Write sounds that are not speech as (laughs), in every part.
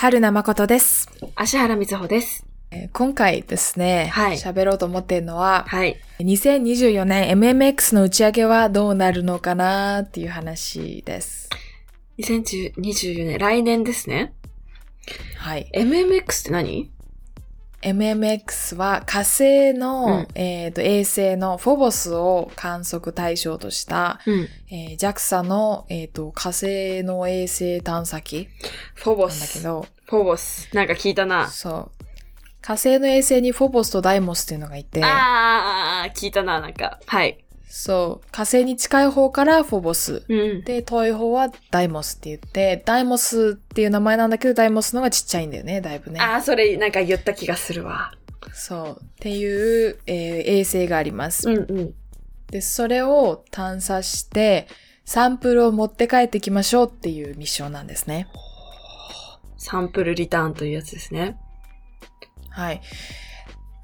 春名誠です。芦原瑞穂です。えー今回ですね、はい喋ろうと思っているのは、はい。2024年 MMX の打ち上げはどうなるのかなっていう話です。2024年、来年ですね。はい。MMX って何？MMX は火星の、うんえーと衛星のフォボスを観測対象とした、うん。えー JAXA の、えーと火星の衛星探査機フォボなんだけス。ど、フォボス。なんか聞いたな。そう。火星の衛星にフォボスとダイモスっていうのがいて、あー、聞いたな、なんか。はい。そう。火星に近い方からフォボス。うん。で、遠い方はダイモスって言って、ダイモスっていう名前なんだけど、ダイモスの方がちっちゃいんだよね、だいぶね。あー、それ、なんか言った気がするわ。そう。っていう、えー衛星があります。うんうん。で、それを探査して、サンプルを持って帰ってきましょうっていうミッションなんですね。サンプルリターンというやつですね。はい。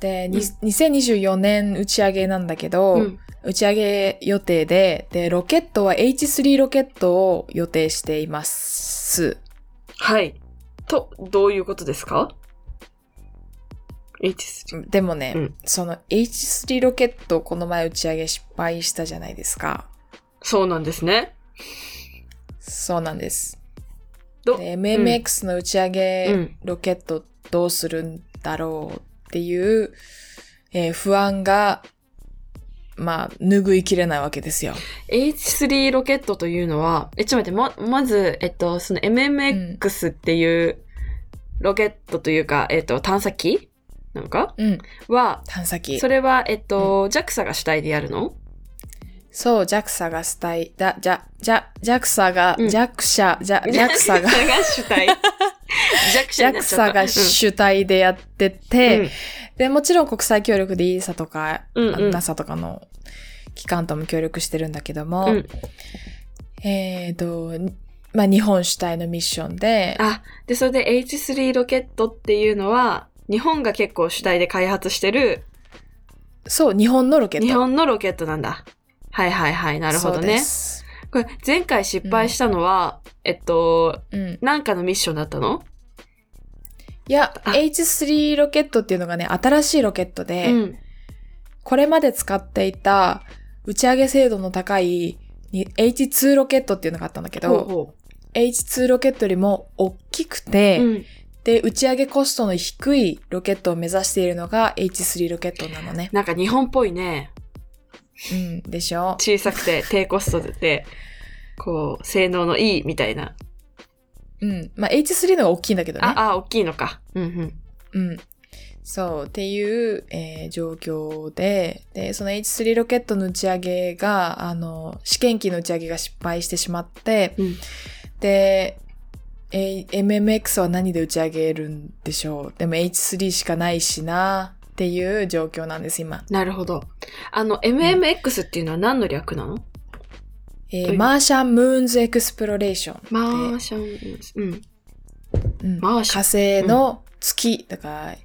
で、に2024年打ち上げなんだけど、うん。打ち上げ予定で、で、ロケットは H3 ロケットを予定しています。はい。と、どういうことですか ?H3。でもね、うんその H3 ロケットこの前打ち上げ失敗したじゃないですか。そうなんですね。そうなんです。ど、で、MMX の打ち上げうんロケットどうするんだろうっていう、えー不安が、まあ、拭いきれないわけですよ。H3 ロケットというのは、え、ちょっと待って、ま、まず、えっと、その MMX っていうロケットというか、えっと、探査機？なんか？うん。は、探査機。それは、えっと、JAXA が主体でやるの？そう、JAXA が主体、だ、じゃ、じゃ、JAXA が、うん JAXA、JAXA が、主体。ったが主体でやってて、うんで、もちろん国際協力で ESA とか、うんうん NASA とかの機関とも協力してるんだけども、うんえっ、と、にまあ、日本主体のミッションで、あ、で、それで H3 ロケットっていうのは、日本が結構主体で開発してる、そう、日本のロケット。日本のロケットなんだ。はいはいはい、なるほどそうでね。すこれ、前回失敗したのは、えっと、うん。なんかのミッションだったの？いや、あ H3 ロケットっていうのがね、新しいロケットで、うん。これまで使っていた打ち上げ精度の高いに H2 ロケットっていうのがあったんだけど、ほうほ H2 ロケットよりも大きくて、う。うん。で、打ち上げコストの低いロケットを目指しているのが H3 ロケットなのね。なんか日本っぽいね。うん、でしょ？小さくて低コストで、こう、性能のいいみたいな。うん。まあ、H3 の方が大きいんだけどね。あ、あ、大きいのか。うんうん。うん。そう、っていう、えー状況で、で、その H3 ロケットの打ち上げが、あの、試験機の打ち上げが失敗してしまって、うんで、えー MMX は何で打ち上げるんでしょう？でも H3 しかないしな、っていう状況なんです、今。なるほど。あの、MMX っていうのは何の略なの？えーマーシャン・ムーンズ・エクスプロレーション。マーシャン、うん。うんマーシャン火星の月、だから、衛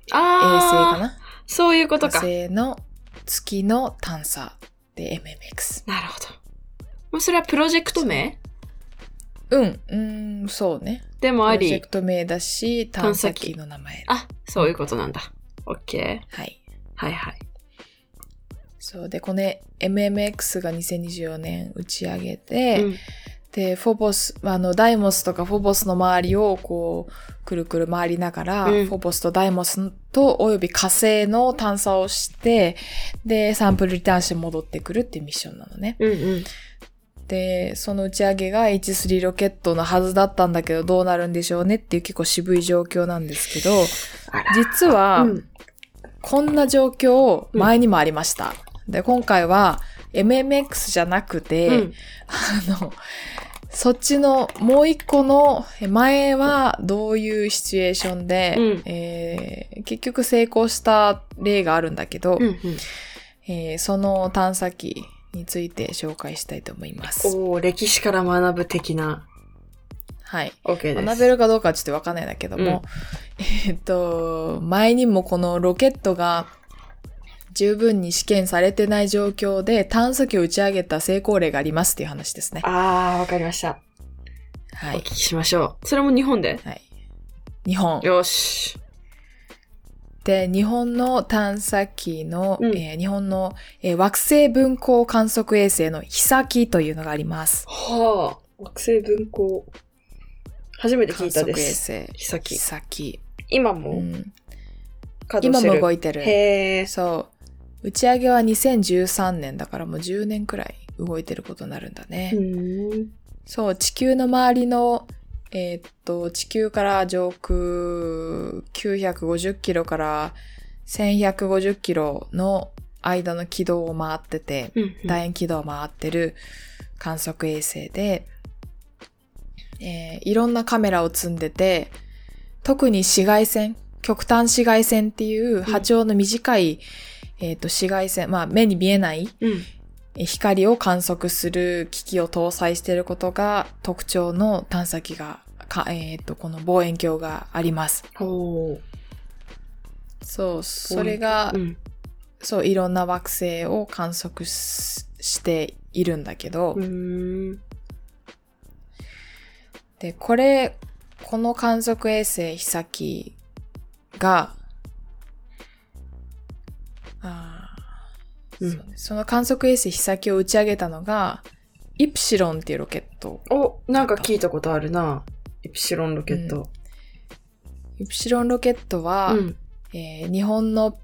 星かな？そういうこと火か。星の月の探査で MMX。なるほど。もうそれはプロジェクト名？うん、うん、そうね。でもありプロジェク。ト名だし、探査機の名前。あ、そういうことなんだ。オッケー。はい。はいはい。そうで、この MMX が2024年打ち上げて、うんで、フォボス、あの、ダイモスとかフォボスの周りをこう、くるくる回りながら、うんフォボスとダイモスと、および火星の探査をして、で、サンプルリターンして戻ってくるっていうミッションなのね。うんうん。で、その打ち上げが H3 ロケットのはずだったんだけど、どうなるんでしょうねっていう結構渋い状況なんですけど。実は、うんこんな状況前にもありました。で、今回は MMX じゃなくて、うんあの、そっちのもう一個の前はどういうシチュエーションで、うんえー結局成功した例があるんだけど、うんうん。えーその探査機について紹介したいと思います。おお歴史から学ぶ的な。はい。OK です。学べるかどうかはちょっとわかんないんだけども、えっと、前にもこのロケットが十分に試験されてない状況で探査機を打ち上げた成功例がありますっていう話ですね。あー、わかりました。はいお聞。きしましょう。それも日本で？はい。日本。よし。で、日本の探査機の、うんえー日本の、えー惑星分光観測衛星のヒサキというのがあります。はあ。惑星分光。初めて聞観いたで測衛す。星。ヒサキヒサキ。今もうん、今。も動いてる。へえ。そう。打ち上げは2013年だからもう10年くらい動いてることになるんだね。そう、地球の周りの、えーっと、地球から上空950キロから1150キロの間の軌道を回ってて、楕円軌道を回ってる観測衛星で、えーいろんなカメラを積んでて、特に紫外線、極端紫外線っていう波長の短い、えーっと紫外線、まあ目に見えないうん。え光を観測する機器を搭載していることが特徴の探査機が、かえっ、と、この望遠鏡があります。ほそう、それが、う。うん。そう、いろんな惑星を観測ししているんだけど、うーん。で、これ、この観測衛星ヒサキが、あーうんその観測衛星ヒサキを打ち上げたのが、イプシロンっていうロケットお、なんか聞いたことあるな。イプシロンロケット。イプシロンロケットは、うん。えー日本の、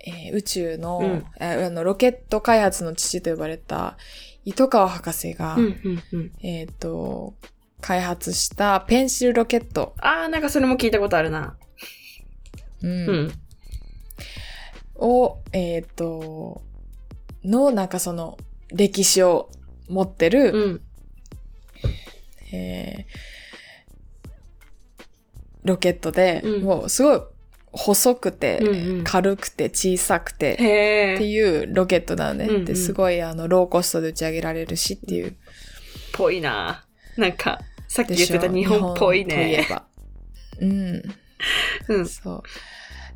えー宇宙の,、うんえーあのロケット開発の父と呼ばれた糸川博士が、うん、うん、うん。えっ、と、開発したペンシルロケット、あー、なんかそれも聞いたことあるな。うんうん。を、えっ、と、の、なんかその、歴史を持ってる、うん。えーロケットで、うんもうすごい細くて、うんうん軽くて小さくて。っていうロケットなのね。うんうんで、すごいあの、ローコストで打ち上げられるしっていう。ぽいな。なんか、さっき言ってた日本っぽい日本といえね。ば。うん。うん。そう。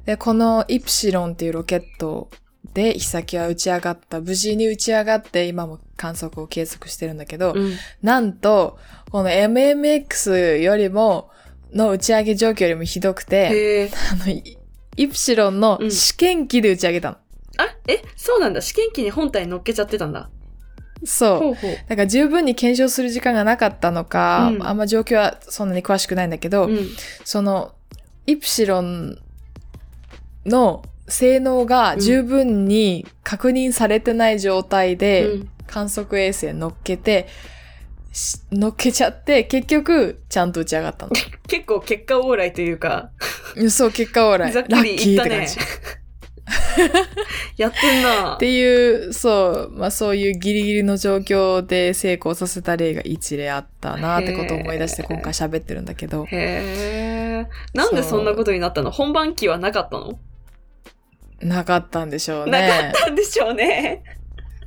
で、このイプシロンっていうロケットで、ヒサキは打ち上がった。無事に打ち上がって、今も観測を継続してるんだけど、うん。なんと、この MMX よりも、の打ち上げ状況よりもひどくて。あの、イイプシロンの試験機で打ち上げたの。あ、え、そうなんだ。試験機に本体乗っけちゃってたんだ。そう。ほうほう。だから十分に検証する時間がなかったのか、うんあんま状況はそんなに詳しくないんだけど、うん。その、イプシロンの性能が十分に確認されてない状態で、うん観測衛星乗っけて、し乗っけちゃって、結局、ちゃんと打ち上がったの。(laughs) 結構結果オーライというか、そう、結果オーライ。(laughs) ざっくりラッキ言ったねーって感じ。。(laughs) やってんなっ。ていう、そう、まあそういうギリギリの状況で成功させた例が一例あったなってことを思い出して今回喋ってるんだけど。へー。なんでそんなことになったの？本番機はなかったの、なかったんでしょうなかねっ。たんでしょうね。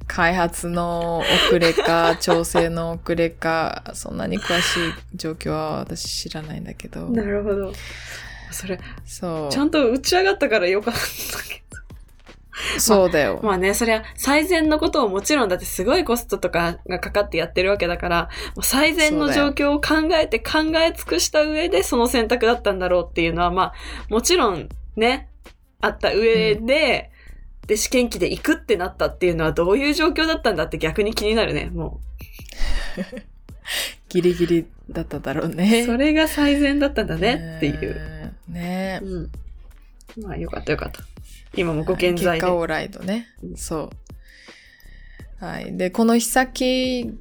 開発の遅れか、調整の遅れか、そんなに詳しい状況は私知らないんだけど。なるほど。それ、そう。ちゃんと打ち上がったからよかったけ (laughs) そうだよ。ど。まあね、そりゃ最善のことをもちろんだってすごいコストとかがかかってやってるわけだから、もう最善の状況を考えて考え尽くした上でその選択だったんだろうっていうのは、まあ、もちろんね、あった上で、で、試験機で行くってなったっていうのはどういう状況だったんだって逆に気になるね、も (laughs) ギリギリだっただろうう。ね。それが最善だったんだねっていう。う。ねうん。まあよかったよかった。今もご健在で。結果オーライドねう。んそう。はい。で、このヒサキ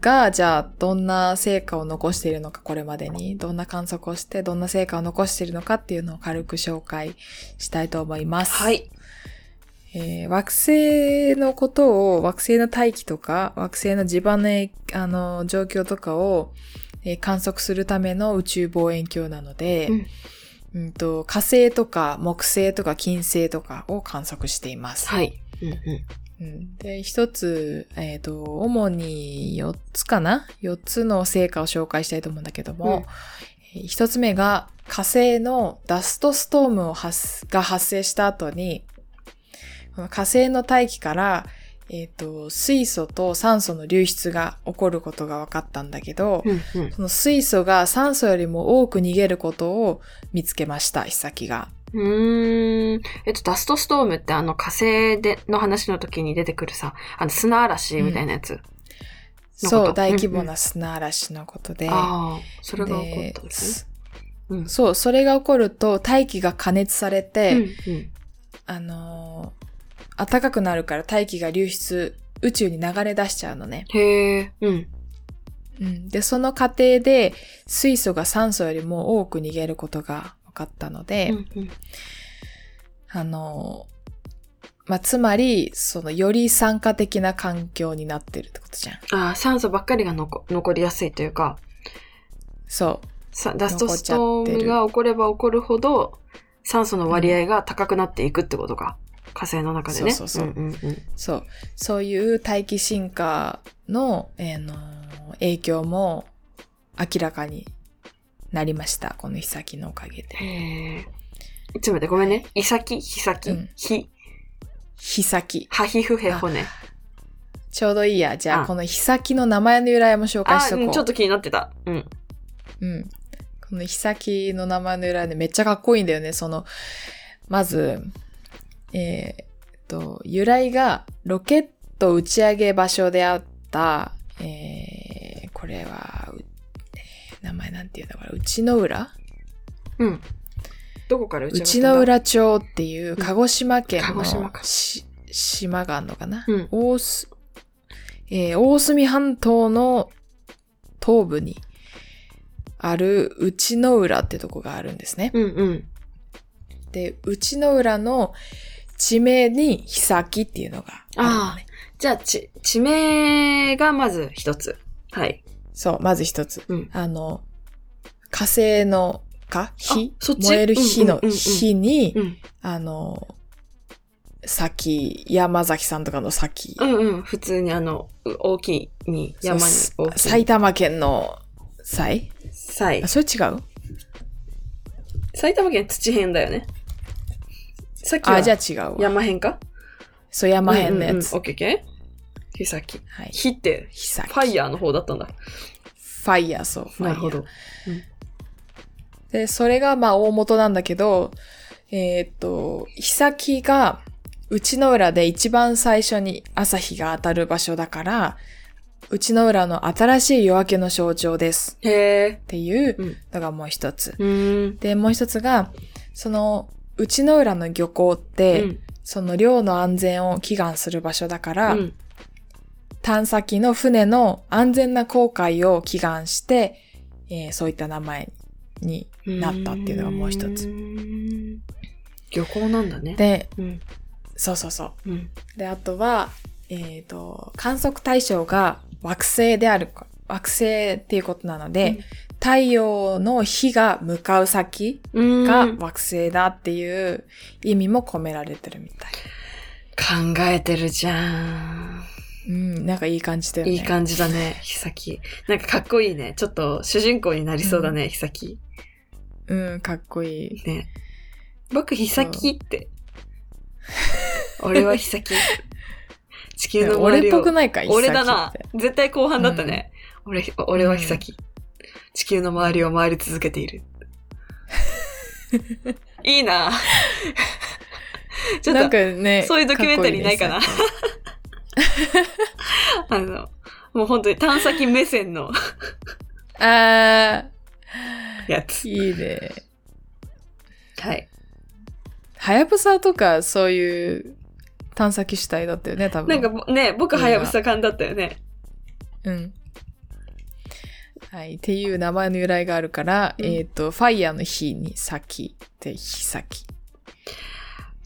が、じゃあ、どんな成果を残しているのか、これまでに。どんな観測をして、どんな成果を残しているのかっていうのを軽く紹介したいと思います。はい。えー惑星のことを、惑星の大気とか、惑星の地盤のえあの状況とかを、えー観測するための宇宙望遠鏡なので、うんうんと火星とか木星とか金星とかを観測しています。はい。うんうん。うんで、一つ、えっ、と、主に4つかな ?4 つの成果を紹介したいと思うんだけども、えー一つ目が火星のダストストームを発が発生した後に、この火星の大気から、えっ、と、水素と酸素の流出が起こることが分かったんだけど、うんうん。その水素が酸素よりも多く逃げることを見つけました、ヒサキが。うーん。えっと、ダストストームってあの火星での話の時に出てくるさ、あの砂嵐みたいなやつ。のことそう、大規模な砂嵐のことで。ああ、それが起こでったんですね。うん。そう、それが起こると大気が加熱されて、うんうんあのー暖かくなるから大気が流出、宇宙に流れ出しちゃうのね。へえ、うん。うん、で、その過程で水素が酸素よりも多く逃げることが分かったので、うんうんあのーまあ、つまり、その、より酸化的な環境になってるってことじゃん。ああ、酸素ばっかりが残残りやすいというか、そう。さダストストームが起これば起こるほど、酸素の割合が高くなっていくってことか。火星の中でね。そうそうそうそう。そういう大気進化の、えーの影響も明らかになりました。このヒサキのおかげで。ちょっと待って、ごめんね。イサキ、ヒサキ？うん、ヒ、ヒサキ。ハヒフヘ骨。ちょうどいいや。じゃあ、あこのヒサキの名前の由来も紹介あしとこう。うんちょっと気になってた。うん。うん。このヒサキの名前の由来でめっちゃかっこいいんだよね。その、まず、えーえっと、由来がロケット打ち上げ場所であった、えー、これは、名前なんていうんだこれ、内の浦？うん。どこから内上がったんだ？の浦町っていう鹿児島県鹿児島かのし島があるのかな、うん大すえー大隅半島の東部にある内の浦ってとこがあるんですね。うんうん。で、内の浦の地名にヒサキっていうのがあね。じゃあ、ち、地名がまず一つ。はい。そう、まず一つ。うん。あの、火星の火火？そっち？燃える火のうんうんうんうん。あの、先、山崎さんとかの先、うんうん。普通にあの、う大きいに、山に大きい。埼玉県の際？埼あ、それ違う？埼玉県土辺だよね。さっきはあ、じゃあ違うわ。山辺か？そう、山辺のやつ。うんうんうんオッケーオッケー。ひさき。はい。火って、ひさき。ファイヤーの方だったんだ。ファイヤー、そう。ファイヤーなるほど。で、それがまあ大元なんだけど、えーっと、ヒサキが内の浦で一番最初に朝日が当たる場所だから、内の浦の新しい夜明けの象徴ですへえっ。ていううん。のがもう一つ。うーん。で、もう一つが、その内の浦の漁港って、うんその漁の安全を祈願する場所だから、うん探査機の船の安全な航海を祈願して、えーそういった名前になったっていうのがもう一つ。漁港なんだね。で、うん。そうそうそうん。う。で、あとは、えっ、と、観測対象が惑星である、惑星っていうことなので、うん太陽の火が向かう先が惑星だっていう意味も込められてるみたい。考えてるじゃん。うん、なんかいい感じだよね。いい感じだね、ひさき。なんかかっこいいね。ちょっと主人公になりそうだね、ひさき。うん、かっこいい。ね。僕、ひさきって。(laughs) 俺はひさき。地球の周俺っりを。ぽくないか俺だな一。絶対後半だったね。俺、俺はひさき。地球の周りを回り続けている。(laughs) いいな (laughs) ちょっなんと、かね。そういうドキュメンタリーないかな (laughs) あの、もう本当に探査機目線のあやつー、。いいね。はい。はやぶさとかそういう探査機主体だったよね、多分。なんかぼね、僕はやぶさ感だったよね。うん。はい。っていう名前の由来があるから、うんえっ、と、ファイヤーの火に先で、火先。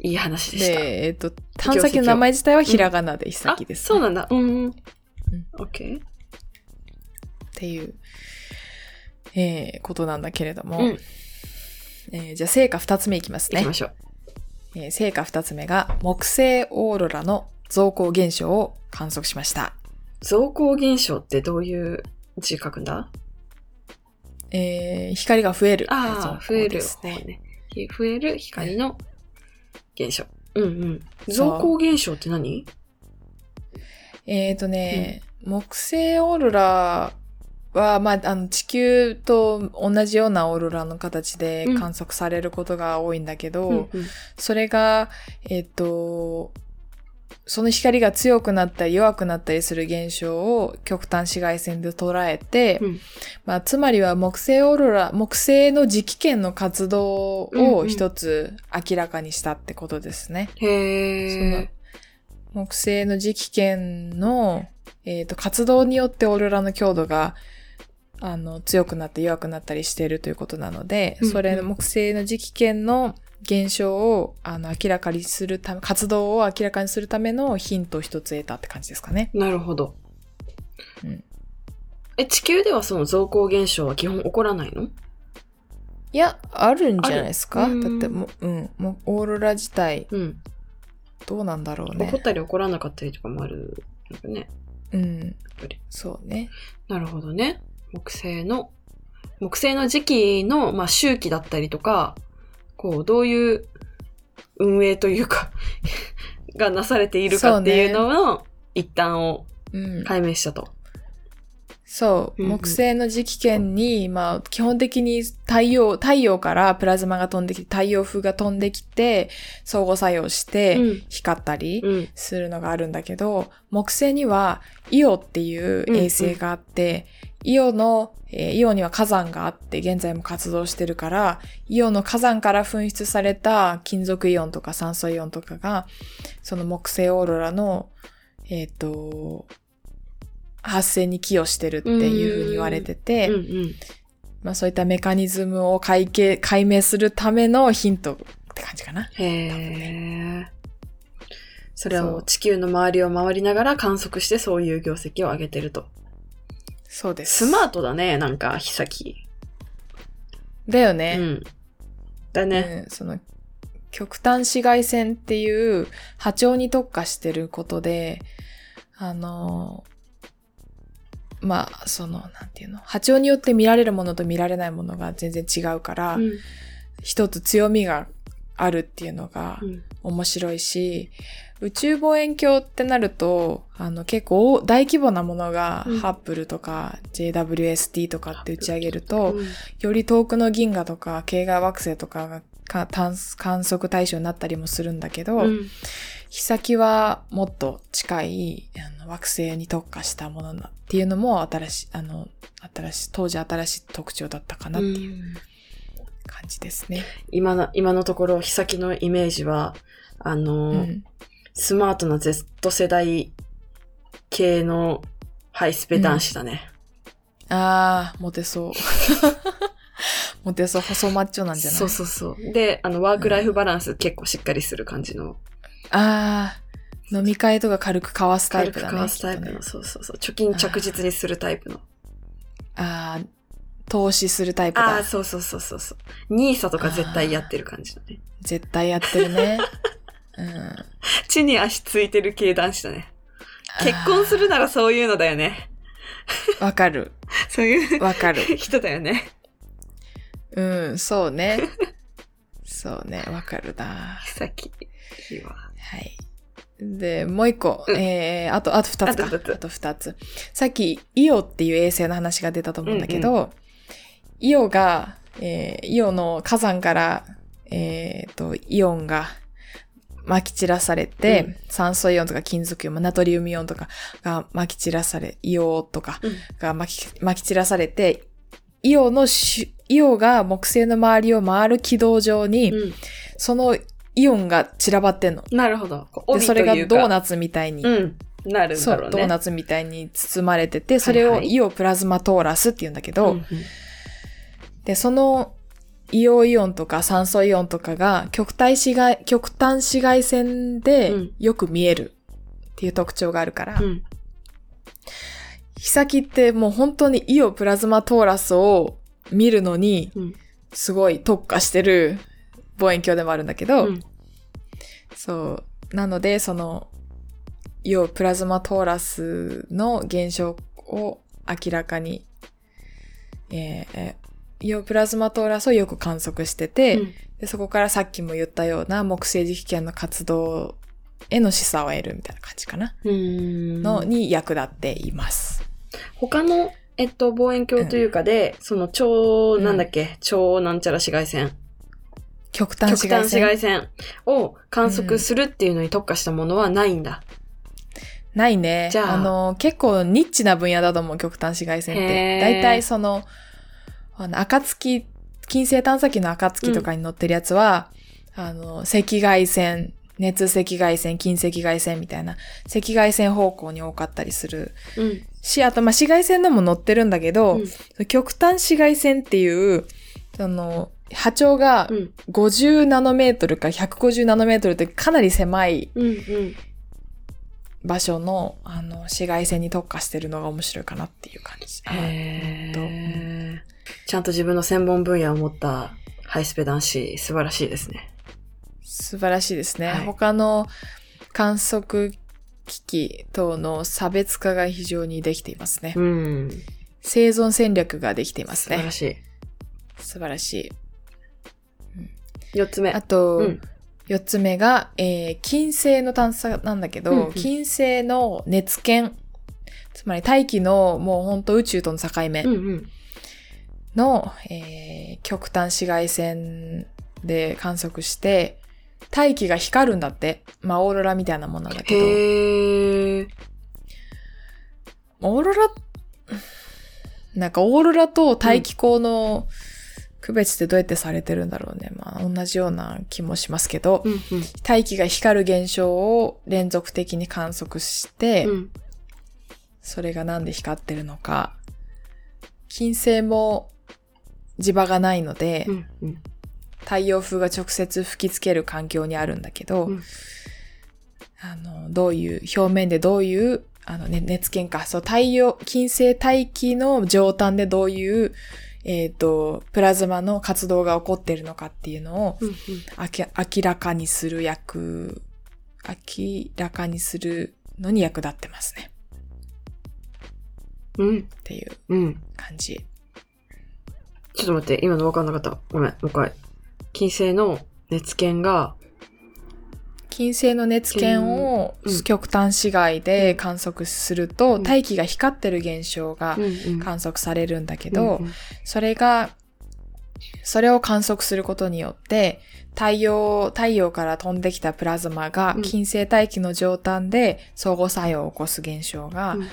いい話でした。で、えっ、と、探査機の名前自体はひらがなで火先です、あ、そうなんだ。うんうん。オッケー。っていう、えーことなんだけれども、うん。えーじゃあ成果二つ目いきますね行きま。しょう。えー成果二つ目が、木星オーロラの増光現象を観測しました。増光現象ってどういう字書くんだ？えー光が増える。ああ、増えるですね。増える光の現象。うんうん。増光現象って何？えっ、とね、木星オーロラは、まあ、あの、地球と同じようなオーロラの形でうん観測されることが多いんだけど、うんうんそれが、えっ、と、その光が強くなったり弱くなったりする現象を極端紫外線で捉えて、うんまあ、つまりは木星オーロラ、木星の磁気圏の活動を一つ明らかにしたってことですね。へえ。木星の磁気圏の、えっと活動によってオーロラの強度があの強くなって弱くなったりしているということなので、うんうんそれの木星の磁気圏の現象をあの明らかにするため、活動を明らかにするためのヒントを一つ得たって感じですかね。なるほど。うんえ、地球ではその増光現象は基本起こらないの？いや、あるんじゃないですかだってもう、うん、もうオーロラ自体うん。どうなんだろうね起こっ。たり起こらなかったりとかもあるのかね。うんぱり。そうね。なるほどね。木星の、木星の時期の、まあ、周期だったりとか、こう、どういう運営というか、(laughs) がなされているかっていうのの一端をうん。解明したと。そう、うんうん木星の磁気圏に、まあ、基本的に太陽、太陽からプラズマが飛んできて、太陽風が飛んできて、相互作用してうん光ったりうん。するのがあるんだけど、木星にはイオっていう衛星があって、イオの、えーイオには火山があって、現在も活動してるから、イオの火山から噴出された金属イオンとか酸素イオンとかが、その木星オーロラの、えっ、と、発生に寄与してるっていうふうに言われてて、うんうん。まあそういったメカニズムを解決解明するためのヒントって感じかな。へえ。それそうを地球の周りを回りながら観測してそういう業績を上げてると。そうです。スマートだね、なんか、ひさき。うだよね。ん。だね。うん、その極端紫外線っていう波長に特化してることで、あの、まあ、その、なんていうの、波長によって見られるものと見られないものが全然違うから、うん。一つ強みがあるっていうのがうん。面白いし、宇宙望遠鏡ってなると、あの結構大規模なものが、うんハッブルとか JWST とかって打ち上げると、うんより遠くの銀河とか系外惑星とかがか観観測対象になったりもするんだけど、うん。日先はもっと近いあの惑星に特化したものなっていうのも新しい、あの、新しい、当時新しい特徴だったかなっていううん感じですね。今の、今のところ、ひさきのイメージは、あの、うん。スマートな Z 世代系のハイスペ男子だね。あー、モテそう。(laughs) モテそう、細マッチョなんじゃない？そうそうそう。で、あの、ワークライフバランス結構しっかりする感じの、あー、飲み会とか軽く交わすタイ軽くプだね。かわすタイプの、ねそうそうそう。貯金着実にするタイプの。あー、投資するタイプだああー、。そうそうそうそうそう。ニーサとか絶対やってる感じだね。絶対やってるね。(laughs) うん。地に足ついてる系男子だね。結婚するならそういうのだよね。わかる。そういうわかる。人だよね。うん、そうね。そうね、わかるな。さっき、いいわ。はい。で、もう一個、うんえー、あと、あと二つか。あと二つ。さっき、イオっていう衛星の話が出たと思うんだけど、イオが、えー、イオの火山から、えー、と、イオンが撒き散らされて、うん酸素イオンとか金属イオン、ナトリウムイオンとかが撒き散らされ、イオとかうんが撒き撒き散らされて、イオのし、イオが木星の周りを回る軌道上に、うん。そのイオンが散らばってんの。なるほど。で、帯それがドーナツみたいに、うん。なるんだろうね。ドーナツみたいに包まれてて、それをはいはいイオプラズマトーラスって言うんだけど、うんうんで、そのイオイオンとか酸素イオンとかが極端紫外、極端紫外線でうんよく見えるっていう特徴があるから、うん。日先ってもう本当にイオプラズマトーラスを見るのにうん。すごい特化してる望遠鏡でもあるんだけど、うんそう。なので、その、イオプラズマトーラスの現象を明らかに、えーえーイオプラズマトーラスをよく観測してて、うんでそこからさっきも言ったような木星磁気圏の活動への示唆を得るみたいな感じかな。の、に役立っています。他の、えっと、望遠鏡というかで、その超、うんなんだっけ、超なんちゃら紫外線。極端紫外線？紫外線を観測するっていうのに特化したものはないんだ。ないね。じゃああの、結構ニッチな分野だと思う、極端紫外線っへて。ー大体その、あの、暁、金星探査機の暁とかに乗ってるやつは、あの、赤外線、熱赤外線、近赤外線みたいな、赤外線方向に多かったりするうん。し、あと、まあ、紫外線のも乗ってるんだけど、うん極端紫外線っていう、あの、波長がうん。50ナノメートルか150ナノメートルってかなり狭いうん。うん。場所の、あの、紫外線に特化してるのが面白いかなっていう感じ。ちゃんと自分の専門分野を持ったハイスペ男子、素晴らしいですね。素晴らしいですね。はい他の観測機器等の差別化が非常にできていますね。うん。生存戦略ができていますね。素晴らしい。素晴らしい。四つ目。あと、うん四つ目が、えー金星の探査なんだけど、うんうん金星の熱圏、つまり大気のもう本当宇宙との境目うんうん。の、えー極端紫外線で観測して、大気が光るんだって。まあ、オーロラみたいなもんなんだけど。へー。オーロラ、なんかオーロラと大気光の区別ってどうやってされてるんだろうね。まあ、同じような気もしますけど、うんうん。大気が光る現象を連続的に観測して、うん。それがなんで光ってるのか。金星も磁場がないので、うんうん。太陽風が直接吹きつける環境にあるんだけど、うんあの、どういう、表面でどういう、あのね、熱圏か、そう、太陽、金星大気の上端でどういう、えっ、と、プラズマの活動が起こっているのかっていうのをうんうん。明らかにする役、明らかにするのに役立ってますね。うん。っていううん。ちょっと待って、今の分かんなかった。ごめん、もう一回。金星の熱圏が、金星の熱圏をうん。極端紫外で観測すると、うん。大気が光ってる現象がうんうん。観測されるんだけど、うんうん。それが、それを観測することによって、太陽、太陽から飛んできたプラズマがうん。金星大気の上端で相互作用を起こす現象が、うん。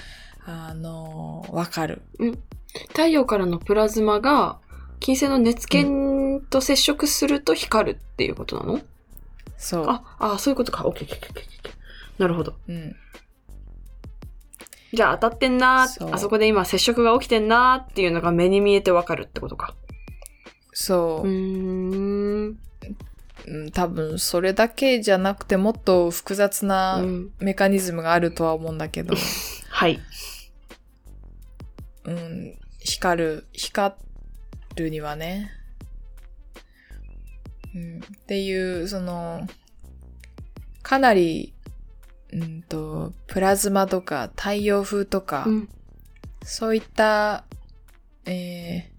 あの、わかる。太陽からのプラズマが、金星の熱圏と接触すると光るっていうことなの、そう。あ、あ、そういうことか。オッケーオッケーオッケーオッケーなるほど。うん。じゃあ当たってんなあそこで今接触が起きてんなーっていうのが目に見えてわかるってことか。そうう。ーん。うん、多分、それだけじゃなくて、もっと複雑うなんメカニズムがあるとは思うんだけど、(laughs) はい。うん、光る、光るにはね。うん、っていう、その、かなり、うんと、プラズマとか太陽風とか、うん。そういった、え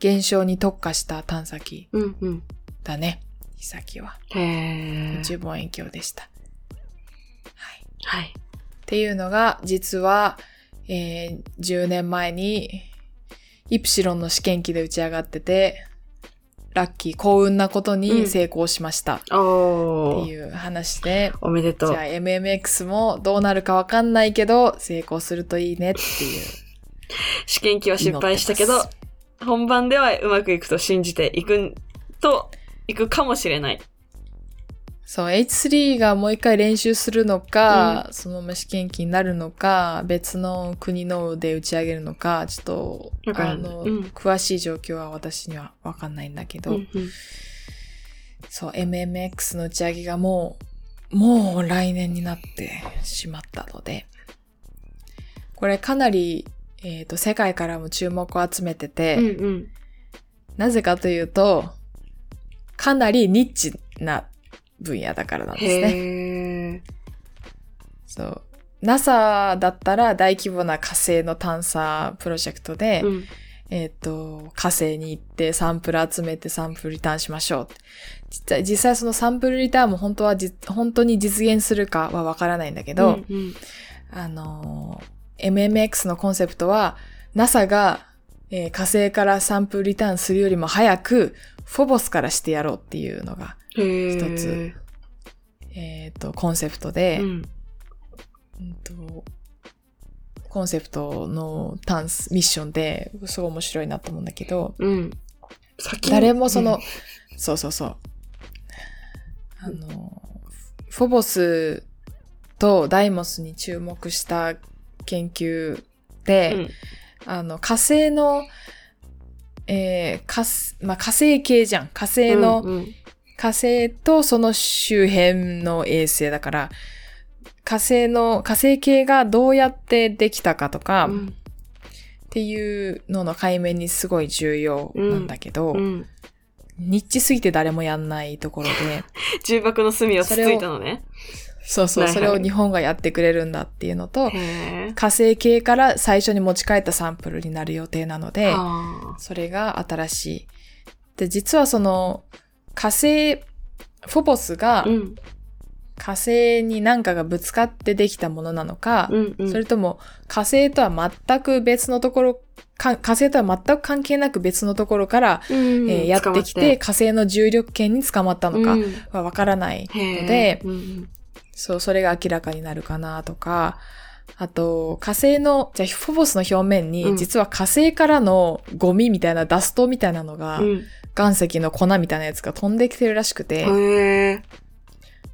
ー、現象に特化した探査機うんうん。だね。イサキは。宇宙望遠鏡でした。はい。はい。っていうのが、実は、えー10年前に、イプシロンの試験機で打ち上がってて、ラッキー、幸運なことに成功しました。っておー。いう話で、おめでとうじゃあ。MMX もどうなるかわかんないけど、成功するといいねっていう。試験機は失敗したけど本番ではうまくいくと信じていくと、いくかもしれない。そう、H3 がもう一回練習するのか、そのまま試験機になるのか、別の国ので打ち上げるのか、ちょっと、あの、うん。詳しい状況は私にはわかんないんだけど、うんうん。そう、MMX の打ち上げがもう、もう来年になってしまったので、これかなり、えっ、と、世界からも注目を集めてて、うんうん。なぜかというと、かなりニッチな分野だからなんですね。そう。NASA だったら大規模な火星の探査プロジェクトで、うんえっ、と、火星に行ってサンプル集めてサンプルリターンしましょう。実際、そのサンプルリターンも本当はじ、本当に実現するかはわからないんだけど、うんうんあのー、MMX のコンセプトは、NASA が、えー火星からサンプルリターンするよりも早く、フォボスからしてやろうっていうのが、一つえっ、と、コンセプトで、うん。うんとコンセプトのタンス、ミッションで、すごい面白いなと思うんだけど、うん。誰もその、うんそうそうそう。あの、フォボスとダイモスに注目した研究で、うんあの、火星の、えー、火すまあ、火星系じゃん。火星の、うんうん火星とその周辺の衛星だから、火星の、火星系がどうやってできたかとか、っうんていうのの解明にすごい重要なんだけど、うん。ニッチすぎて誰もやんないところで、(laughs) 重箱の隅をつついたのね。そうそう、はいはい。それを日本がやってくれるんだっていうのと、火星系から最初に持ち帰ったサンプルになる予定なので、はそれが新しい。で、実はその、火星、フォボスが。火星に何かがぶつかってできたものなのか、うんうん。それとも火星とは全く別のところ、か火星とは全く関係なく別のところから、うん。えーやってきて、、火星の重力圏に捕まったのかはわからないので、うんうんそう、それが明らかになるかなとか、あと、火星の、じゃあ、フォボスの表面うん。に、実は火星からのゴミみたいな、ダストみたいなのが、うん。岩石の粉みたいなやつが飛んできてるらしくて、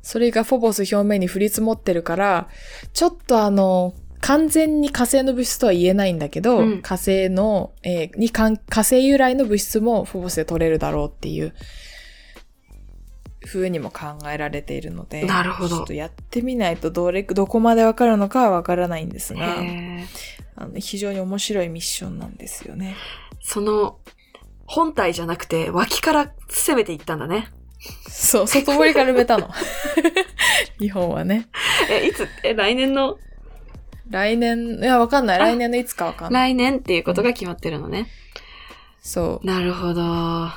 それがフォボス表面に降り積もってるから、ちょっとあの、完全に火星の物質とは言えないんだけど、うん。火星の、えーに火星由来の物質もフォボスで取れるだろうっていう、風にも考えられているので、なるほどちょっとやってみないとどれ、どこまでわかるのかはわからないんですが、あの非常に面白いミッションなんですよね。その、本体じゃなくて、脇から攻めていったんだね。そう、外堀から埋めたの。(laughs) 日本はね。え、いつ、え、来年の、来年、いや、わかんない。あ来年のいつかわかんない。来年っていうことが決まってるのね。そう。なるほど。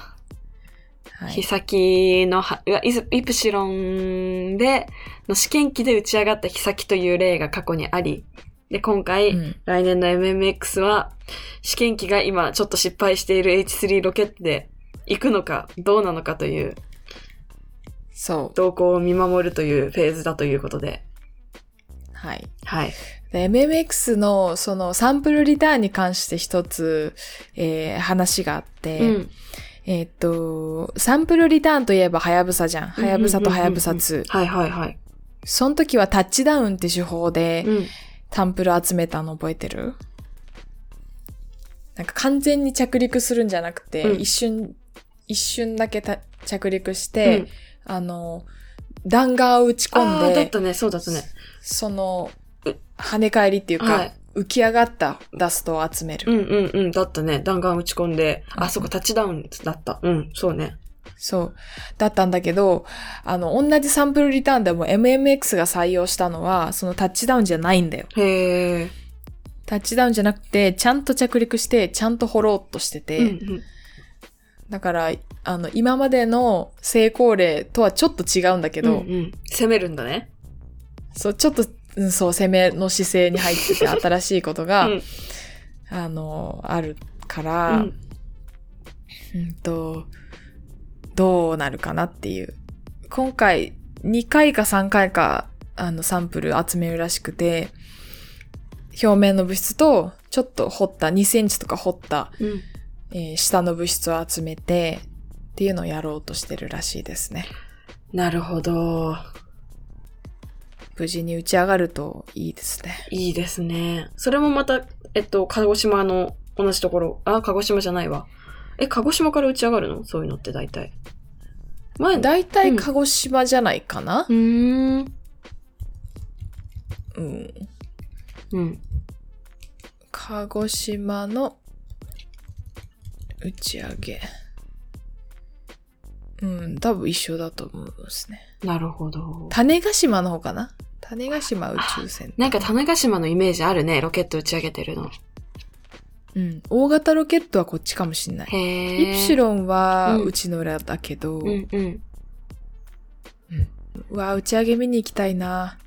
はい日先のは、イズイプシロンで、の試験機で打ち上がった日先という例が過去にあり、で、今回、うん来年の MMX は、試験機が今ちょっと失敗している H3 ロケットで行くのか、どうなのかという、そう。動向を見守るというフェーズだということで。はい。はい。で MMX のそのサンプルリターンに関して一つ、えー話があって、うん。えーっと、サンプルリターンといえばハヤブサじゃん。ハヤブサとハヤブサ2。はいはいはい。その時はタッチダウンって手法でうん。サンプル集めたの覚えてる？なんか完全に着陸するんじゃなくて、うん一瞬、一瞬だけた着陸して、うんあの、弾丸を打ち込んああ、だで、ったね、そうだったね。そのう、跳ね返りっていうか、はい浮き上がったダストを集める。うんうんうん、だったね。弾丸打ち込んで、うんあ、そこタッチダウンだった。うん、そうね。そう。だったんだけど、あの、同じサンプルリターンでも MMX が採用したのは、そのタッチダウンじゃないんだよ。へえ。タッチダウンじゃなくて、ちゃんと着陸して、ちゃんと掘ろうとしてて、うんうん。だから、あの、今までの成功例とはちょっと違うんだけど、うんうん、攻めるんだね。そう、ちょっと、うん、そう、攻めの姿勢に入ってて、新しいことが、うんあの、あるかうら、ん。うんと、どうなるかなっていう。今回、2回か3回か、あの、サンプル集めるらしくて、表面の物質と、ちょっと掘った、2センチとか掘った、うん。えー下の物質を集めて、っていうのをやろうとしてるらしいですね。なるほど。無事に打ち上がるといいですね。いいですね。それもまた、えっと、鹿児島の同じところ。あ、鹿児島じゃないわ。え、鹿児島から打ち上がるの？そういうのって大体。前だ。だいたい鹿児島じゃないかなうーん。うん。うん。鹿児島の打ち上げ。うん、多分一緒だと思いますね。なるほど。種子島の方かな種子島宇宙船。なんか種子島のイメージあるね、ロケット打ち上げてるの。うん。大型ロケットはこっちかもしんない。イプシロンはうんうちの裏だけど、ううんうん。わ、打ち上げ見に行きたいな。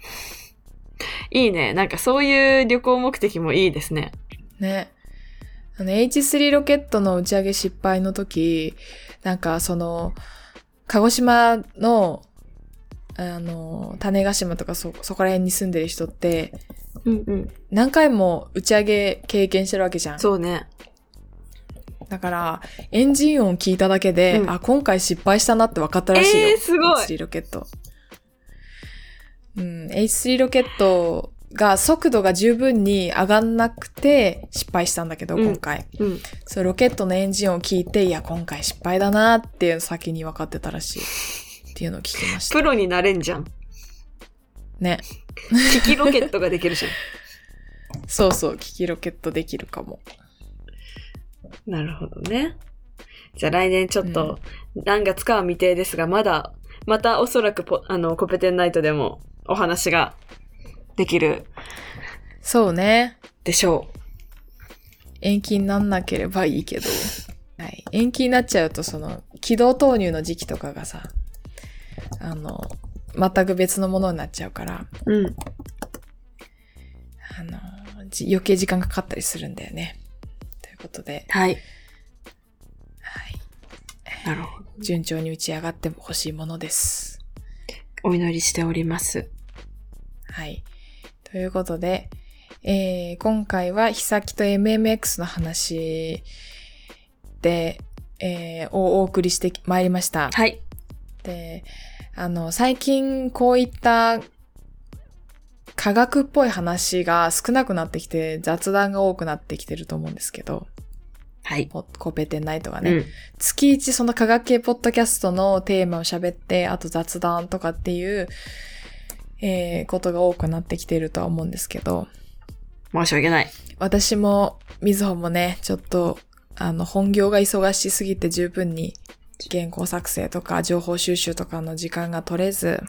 (laughs) いいね。なんかそういう旅行目的もいいですね。ね。あの H3 ロケットの打ち上げ失敗の時、なんかその、鹿児島の、あの、種子島とかそ、そこら辺に住んでる人って、うんうん。何回も打ち上げ経験してるわけじゃん。そうね。だから、エンジン音聞いただけで、うんあ、今回失敗したなって分かったらしいよ。えーすごい H3 ロケット。うん、H3 ロケットが速度が十分に上がんなくて失敗したんだけど、うん今回。うん。そう、ロケットのエンジン音を聞いて、いや、今回失敗だなっていうの先に分かってたらしい。っていうのを聞きました。プロになれんじゃん。ね。キキロケットができるじゃん。(laughs) そうそう、キキロケットできるかも。なるほどね。じゃあ来年ちょっと、何月かは未定ですが、まだ、またおそらくポあの、コペテンナイトでもお話ができるそうね。でしょ延期になんなければいいけど。はい。延期になっちゃうと、その、軌道投入の時期とかがさ、あの、全く別のものになっちゃうから、う。うん。あの、じ余計時間かかったりするんだよね。ということで、はい。はい。なるほど。順調に打ち上がってほしいものです。お祈りしております。はい。ということで、えー、今回は、ヒサキと MMX の話で、えー、をお送りしてまいりました。はい。で、あの、最近こういった科学っぽい話が少なくなってきて、雑談が多くなってきてると思うんですけど、はい。ポコペテンナイトがね、うん。月一その科学系ポッドキャストのテーマを喋って、あと雑談とかっていう、えー、ことが多くなってきているとは思うんですけど、申し訳ない。私も、みずほもね、ちょっと、あの、本業が忙しすぎて十分に原稿作成とか情報収集とかの時間が取れず、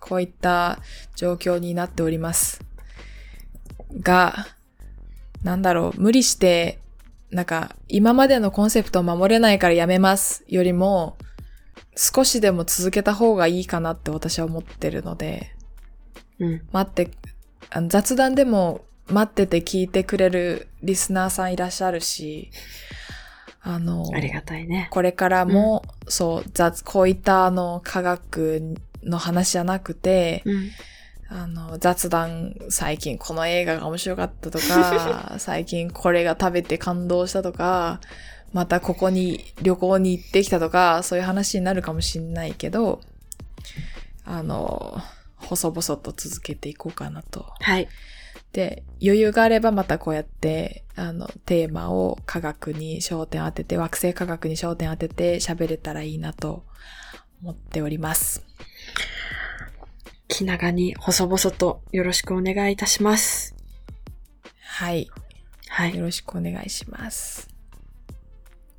こういった状況になっております。が、なんだろう、無理して、なんか、今までのコンセプトを守れないからやめますよりも、少しでも続けた方がいいかなって私は思ってるので、うん。待って、あの雑談でも待ってて聞いてくれるリスナーさんいらっしゃるし、あの、ありがたいね。これからも、そう、雑、こういったあの科学の話じゃなくて、うん。あの、雑談、最近この映画が面白かったとか、(laughs) 最近これが食べて感動したとか、またここに旅行に行ってきたとか、そういう話になるかもしんないけど、あの、細々と続けていこうかなと。はい。で、余裕があればまたこうやって、あの、テーマを科学に焦点当てて、惑星科学に焦点当てて喋れたらいいなと思っております。気長に細々とよろしくお願いいたします。はい。はい。よろしくお願いします。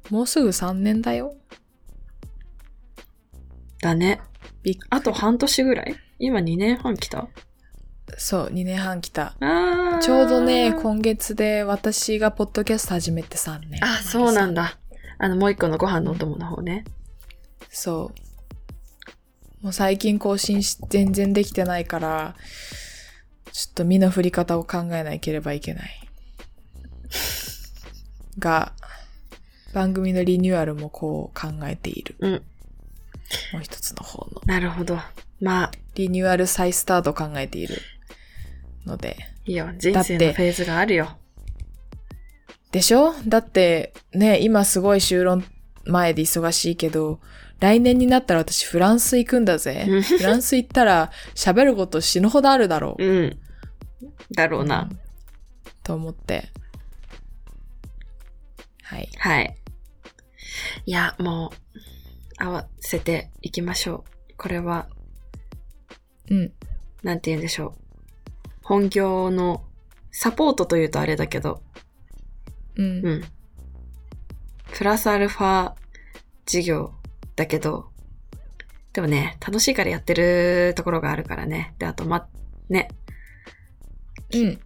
もうすぐ3年だよ。だね。あと半年ぐらい？今2年半来た？そう、2年半来た。ちょうどね、今月で私がポッドキャスト始めて3年。あ、そうなん。だ。あの、もう一個のご飯のお供の方ね。そう。もう最近更新し、全然できてないから、ちょっと身の振り方を考えなければいけない。(laughs) が、番組のリニューアルもこう考えている。うん。もう一つの方の。なるほど。まあ、リニューアル再スタートを考えているので。いいよ。人生だってのフェーズがあるよ。でしょ？だって、ね、今すごい就論前で忙しいけど、来年になったら私フランス行くんだぜうん。フランス行ったら喋ること死ぬほどあるだろう。うん。だろうな。んと思って。はい。はい。いや、もう、合わせていきましょう。これは、うん。なんて言うんでしょう。本業のサポートというとあれだけど、うん。うん。プラスアルファ事業だけど、でもね、楽しいからやってるところがあるからね。で、あと、ま、ね。うん。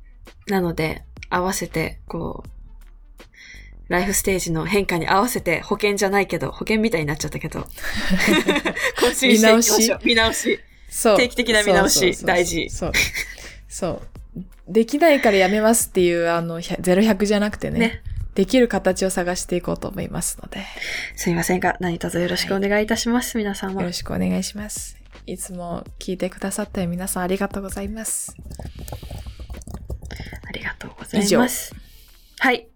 なので、合わせて、こう、ライフステージの変化に合わせて保険じゃないけど、保険みたいになっちゃったけど。(laughs) 更新していきましょう。見直し。そう。定期的な見直し大事そう。そう。できないからやめますっていう、あの、0100じゃなくてね。ねできる形を探していこうと思いますので。すいませんが、何卒よろしくお願いいたします、はい、皆は。よろしくお願いします。いつも聞いてくださって皆さんありがとうございます。ありがとうございます。はい。